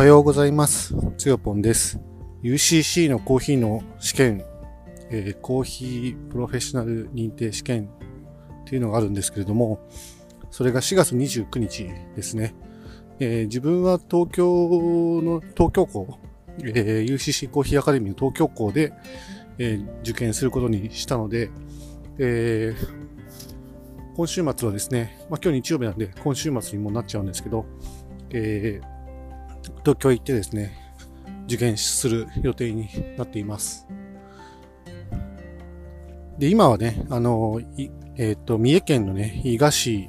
はようございます。つよぽんです。UCC のコーヒーの試験、えーコーヒープロフェッショナル認定試験っていうのがあるんですけれども、それが4月29日ですね。えー自分は東京の、東京校、えー UCC コーヒーアカデミーの東京校で、え受験することにしたので、え今週末はですね、まあ、今日日曜日なんで今週末にもなっちゃうんですけど、えー東京行ってですね、受験する予定になっています。で、今はね、あの、えっ、と、三重県のね、伊賀市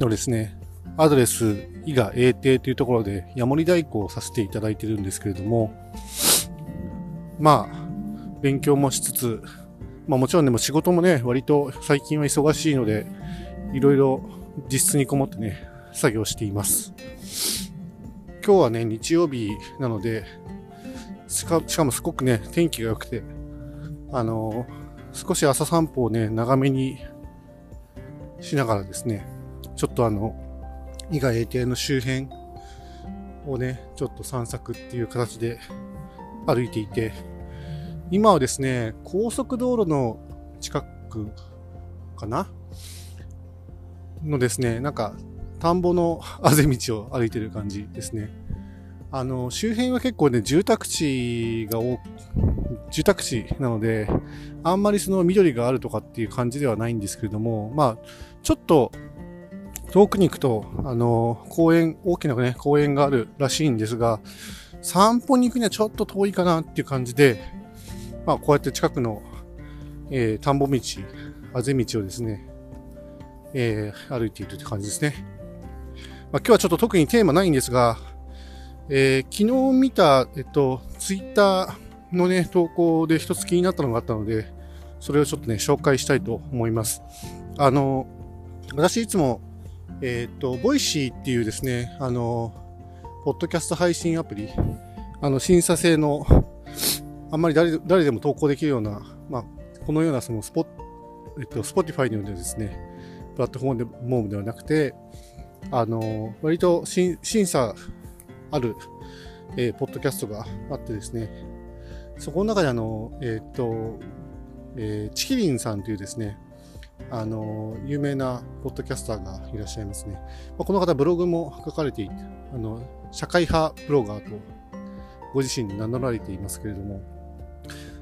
のですね、アドレス、伊賀永定というところで、ヤモリ代行をさせていただいてるんですけれども、まあ、勉強もしつつ、まあもちろんでも仕事もね、割と最近は忙しいので、いろいろ実質にこもってね、作業しています。今日はね、日曜日なので、しかしかもすごくね、天気が良くて、あの、少し朝散歩をね、長めにしながらですね、ちょっとあの、伊賀永定の周辺をね、ちょっと散策っていう形で歩いていて、今はですね、高速道路の近くかなのですね、なんか田んぼのあぜ道を歩いてる感じですね。あの、周辺は結構ね、住宅地が多住宅地なので、あんまりその緑があるとかっていう感じではないんですけれども、まあ、ちょっと遠くに行くと、あの、公園、大きなね、公園があるらしいんですが、散歩に行くにはちょっと遠いかなっていう感じで、まあ、こうやって近くの、えー田んぼ道、あぜ道をですね、えー歩いているって感じですね。まあ、今日はちょっと特にテーマないんですが、えー昨日見た、えっと、ツイッターのね、投稿で一つ気になったのがあったので、それをちょっとね、紹介したいと思います。あの、私いつも、えっと、 Voicy っていうですね、あの、ポッドキャスト配信アプリ、あの、審査制の、あんまり誰誰でも投稿できるような、まあ、このようなそのスポ、えっと、 Spotify のようなですね、プラットフォームでモームではなくて、あの、割と審査ある、えーポッドキャストがあってですね、そこの中であの、えーっと、えーちきりんさんというですね、あの、有名なポッドキャスターがいらっしゃいますね。まあ、この方ブログも書かれていて、あの、社会派ブロガーとご自身で名乗られていますけれども、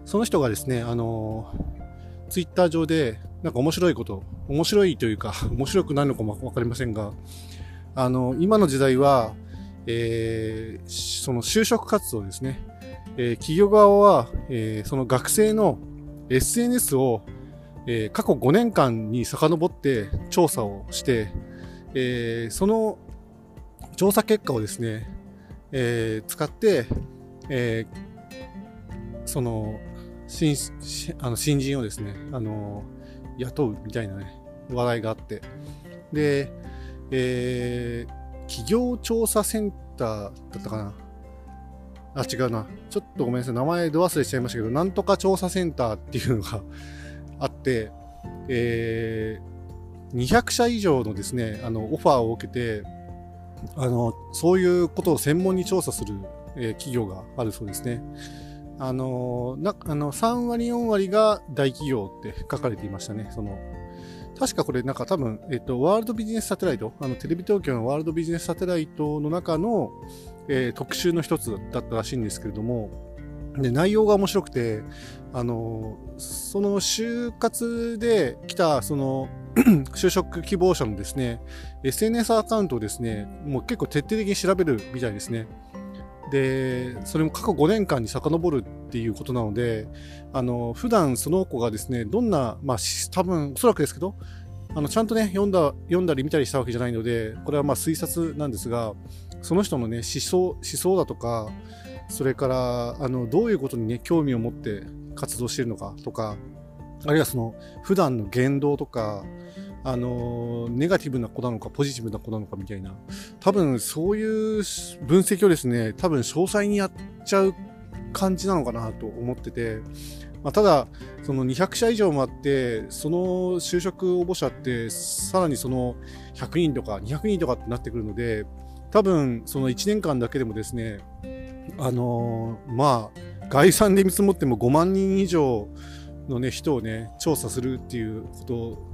その人がですね、あの、ツイッター上で、なんか面白いこと、面白いというか、面白くないのかもわかりませんが、あの、今の時代は、えーその就職活動ですね。えー企業側は、えーその学生の SNS を、えー過去5年間に遡って調査をして、えーその調査結果をですね、えー使って、えーその新あの新人をですね、あの雇うみたいなね、話題があって、で、えー企業調査センターだったかなあ、違うな。ちょっとごめんなさい。名前ど忘れしちゃいましたけど、なんとか調査センターっていうのが あって、えー200社以上のですね、あの、オファーを受けて、あの、そういうことを専門に調査する、えー企業があるそうですね。あの、な、あの、3割、4割が大企業って書かれていましたね。その、確かこれなんか多分、えっと、ワールドビジネスサテライト、あの、テレビ東京のワールドビジネスサテライトの中の、えー特集の一つだったらしいんですけれども、で、内容が面白くて、あの、その就活で来た、その、就職希望者のですね、SNS アカウントをですね、もう結構徹底的に調べるみたいですね。で、それも過去5年間に遡るっていうことなので、あの、普段その子がですね、どんな、まあ、多分、おそらくですけど、あの、ちゃんとね、読んだ、読んだり見たりしたわけじゃないので、これはまあ推察なんですが、その人のね、思想、思想だとか、それから、あの、どういうことにね、興味を持って活動しているのかとか、あるいはその、普段の言動とか、あの、ネガティブな子なのか、ポジティブな子なのかみたいな、多分そういう分析をですね、多分詳細にやっちゃう感じなのかなと思ってて、まあ、ただ、その200社以上もあって、その就職応募者って、さらにその100人とか200人とかってなってくるので、多分その1年間だけでもですね、あの、まあ、概算で見積もっても5万人以上のね、人をね、調査するっていうこと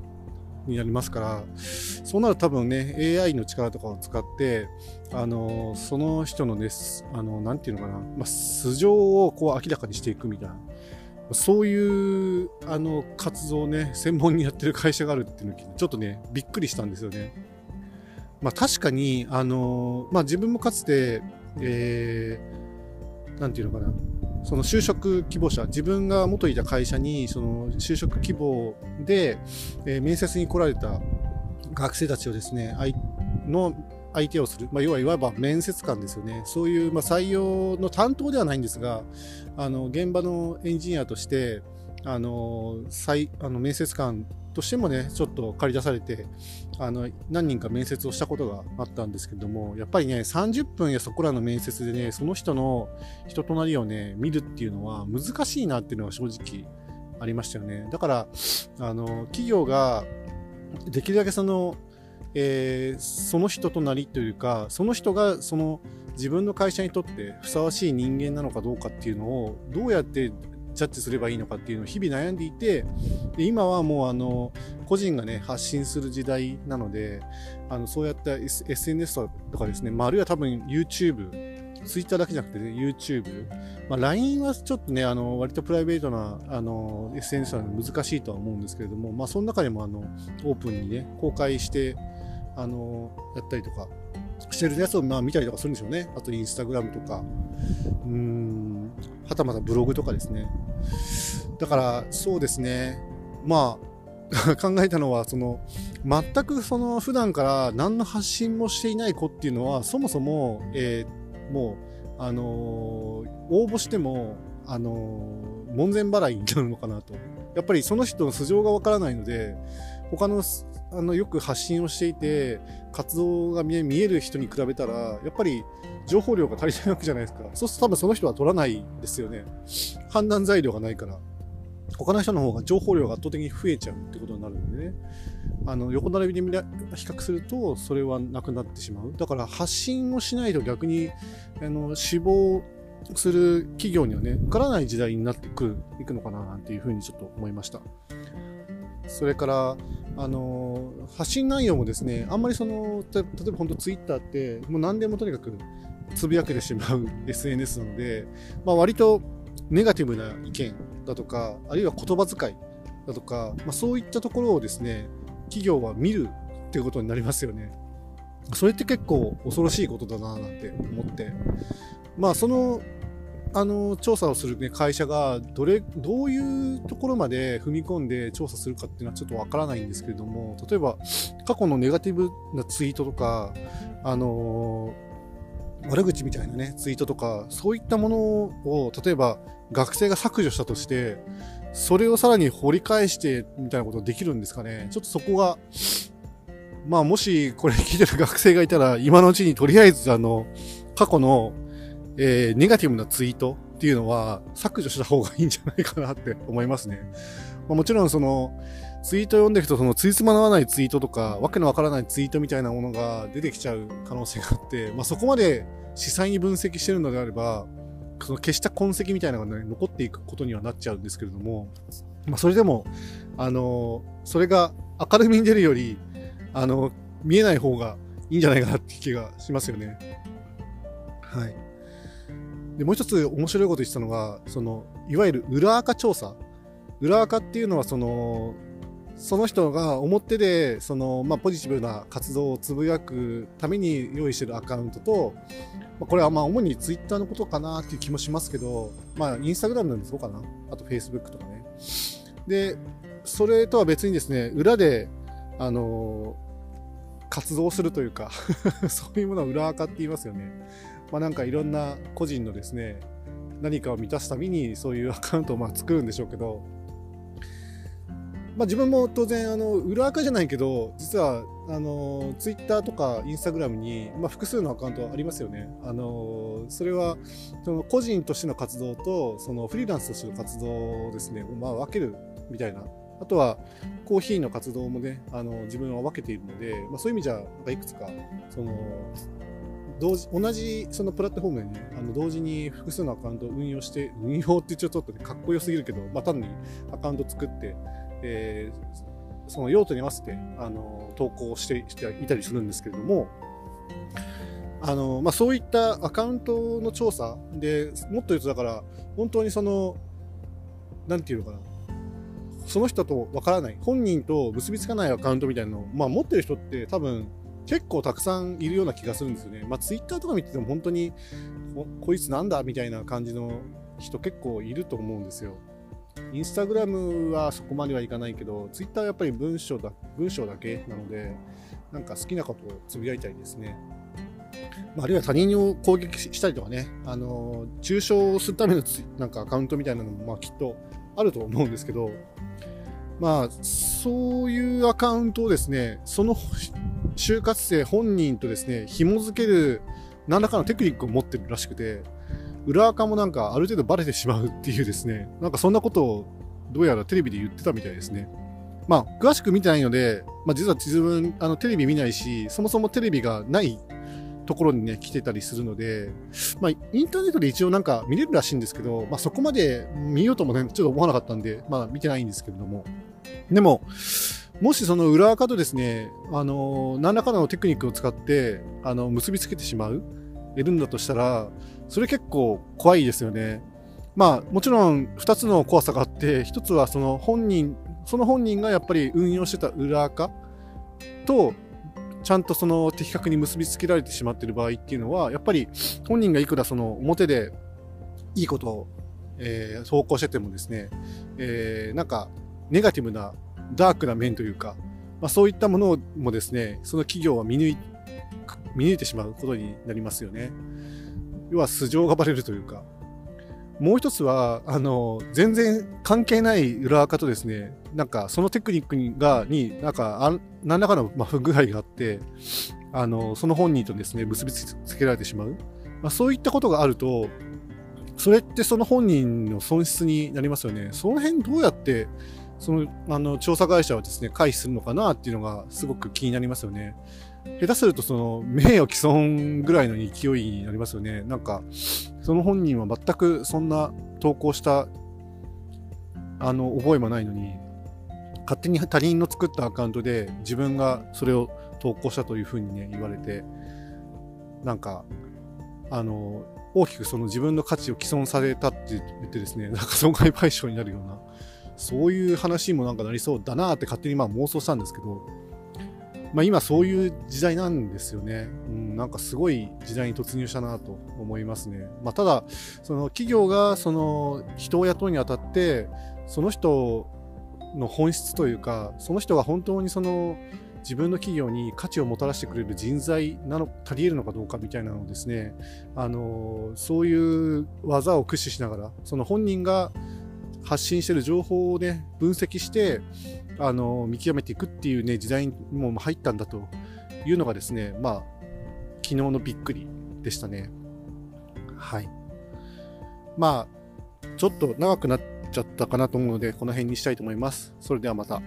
になりますから、そうなると多分ね、AI の力とかを使って、あの、その人のね、あの、なていうのかな、まあ、素性をこう明らかにしていくみたいな。そういうあの活動をね、専門にやってる会社があるっていうのを、ちょっとね、びっくりしたんですよね。まあ確かに、あのまあ自分もかつて、えー、ていうのかな、その就職希望者、自分が元いた会社に、その就職希望で、えー、面接に来られた学生たちをですね、の相手をする、まあ、要はいわば面接官ですよね。そういう、ま、採用の担当ではないんですが、あの、現場のエンジニアとして、あの、再、あの、面接官としてもね、ちょっと借り出されて、あの、何人か面接をしたことがあったんですけども、やっぱりね、30分やそこらの面接でね、その人の人となりをね、見るっていうのは難しいなっていうのが正直ありましたよね。だから、あの、企業ができるだけその、えー、その人となりというか、その人がその自分の会社にとってふさわしい人間なのかどうかっていうのをどうやってジャッジすればいいのかっていうのを日々悩んでいてで今はもうあの個人がね発信する時代なのであのそうやった SNS とかですね、まあ、あるいは多分 YouTube ツイッターだけじゃなくて、ね、YouTube、まあ、LINE はちょっとね、あの割とプライベートなあの SNS なので難しいとは思うんですけれども、まあ、その中でもあのオープンにね、公開してあのやったりとかしてるやつをまあ見たりとかするんでしょうね。あとインスタグラムとか、うーん、はたまたブログとかですね。だからそうですね、まあ 考えたのは、その、全くその普段から何の発信もしていない子っていうのは、そもそも、えー、もう、あのー、応募しても、あのー、門前払いになるのかなと。やっぱりその人の素性がわからないので、他のあのよく発信をしていて活動が見える人に比べたらやっぱり情報量が足りないわけじゃないですか。そうすると多分その人は取らないですよね。判断材料がないから。他の人の方が情報量が圧倒的に増えちゃうってことになるのでね。あの横並びで比較するとそれはなくなってしまう。だから発信をしないと逆にあの死亡する企業にはね受からない時代になってくるいくのかななんていうふうにちょっと思いました。それからあの発信内容もですね、あんまりその、例えば本当ツイッターって、もう何でもとにかくつぶやけてしまう SNS なので、まあ、割とネガティブな意見だとか、あるいは言葉遣いだとか、まあ、そういったところをですね、企業は見るっていうことになりますよね。それって結構恐ろしいことだななんて思って。まあそのあの調査をする、ね、会社がどれどういうところまで踏み込んで調査するかっていうのはちょっとわからないんですけれども例えば過去のネガティブなツイートとかあの悪口みたいなねツイートとかそういったものを例えば学生が削除したとしてそれをさらに掘り返してみたいなことできるんですかね。ちょっとそこがまあもしこれ聞いてる学生がいたら今のうちにとりあえずあの過去のえー、ネガティブなツイートっていうのは削除した方がいいんじゃないかなって思いますね。まあ、もちろんその、ツイート読んでいくと、その、ついつまならないツイートとか、わけのわからないツイートみたいなものが出てきちゃう可能性があって、まあ、そこまで実際に分析してるのであれば、その消した痕跡みたいなのがね、残っていくことにはなっちゃうんですけれども、まあ、それでも、あの、それが明るみに出るより、あの、見えない方がいいんじゃないかなって気がしますよね。はい。で、もう一つ面白いこと言ってたのが、その、いわゆる裏垢調査。裏垢っていうのは、その、その人が表で、その、まあ、ポジティブな活動をつぶやくために用意してるアカウントと、まあ、これはまあ、主にツイッターのことかなっていう気もしますけど、まあ、インスタグラムなんでそうかな。あと、フェイスブックとかね。で、それとは別にですね、裏で、あの、活動するというか そういうものは裏垢って言いますよね。まあ、なんかいろんな個人のですね何かを満たすためにそういうアカウントをまあ作るんでしょうけどまあ、自分も当然あの裏垢じゃないけど実はあのツイッターとかインスタグラムに、まあ、複数のアカウントありますよね。あのそれはその個人としての活動とそのフリーランスとしての活動をですね、まあ、分けるみたいなあとはコーヒーの活動もねあの自分は分けているので、まあ、そういう意味じゃいくつかその同時同じそのプラットフォームでねあの同時に複数のアカウントを運用して運用ってちょっとかっこよすぎるけど、まあ、単にアカウント作ってえー、その用途に合わせてあの投稿してしていたりするんですけれども、あのまあ、そういったアカウントの調査でもっと言うとだから本当にその何て言うのかなその人とわからない本人と結びつかないアカウントみたいなのを、まあ、持ってる人って多分結構たくさんいるような気がするんですよね。まあ、ツイッターとか見てても本当にこいつなんだみたいな感じの人結構いると思うんですよ。インスタグラムはそこまではいかないけど、ツイッターはやっぱり文章だ文章だけなので、なんか好きなことをつぶやいたりですね。まあ、あるいは他人を攻撃したりとかね、あの中傷するためのなんかアカウントみたいなのも、まあ、きっとあると思うんですけど、まあ、そういうアカウントをですね、その就活生本人とですね、紐付ける何らかのテクニックを持ってるらしくて、裏垢もなんかある程度バレてしまうっていうですね、なんかそんなことをどうやらテレビで言ってたみたいですね。まあ、詳しく見てないので、まあ、実は自分、あの、テレビ見ないし、そもそもテレビがないところにね、来てたりするので、まあ、インターネットで一応なんか見れるらしいんですけど、まあ、そこまで見ようともね、ちょっと思わなかったんで、まあ、見てないんですけれども。でも、もしその裏垢とですね、あの、何らかのテクニックを使って、あの、結びつけてしまう、いるんだとしたら、それ結構怖いですよね。まあもちろん2つの怖さがあって1つはその本人その本人がやっぱり運用してた裏垢とちゃんとその的確に結びつけられてしまっている場合っていうのはやっぱり本人がいくらその表でいいことを、えー、投稿しててもですね、えー、なんかネガティブなダークな面というか、まあ、そういったものもですねその企業は見抜い見抜いてしまうことになりますよね。要は素性がバレるというか、もう一つは、あの、全然関係ない裏垢とですね、なんかそのテクニックにが、に、なんか、あ何らかの、不具合があって、あの、その本人とですね、結びつけられてしまう。まあ、そういったことがあると、それってその本人の損失になりますよね。その辺どうやって、その、あの、調査会社はですね、回避するのかなっていうのがすごく気になりますよね。下手するとその名誉毀損ぐらいの勢いになりますよね。なんか、その本人は全くそんな投稿したあの覚えもないのに、勝手に他人の作ったアカウントで自分がそれを投稿したというふうにね、言われて、なんか、あの、大きくその自分の価値を毀損されたって言ってですね、なんか損害賠償になるような、そういう話にもなんかなりそうだなって勝手にまあ妄想したんですけど、まあ、今そういう時代なんですよね。うん、なんかすごい時代に突入したなと思いますね。まあ、ただ、その企業がその人を雇うにあたって、その人の本質というか、その人が本当にその自分の企業に価値をもたらしてくれる人材なの、足り得るのかどうかみたいなのをですね、あの、そういう技を駆使しながら、その本人が発信してる情報をね、分析して、あの見極めていくっていうね時代にも入ったんだというのがですねまあ昨日のびっくりでしたね。はい。まあちょっと長くなっちゃったかなと思うのでこの辺にしたいと思います。それではまた。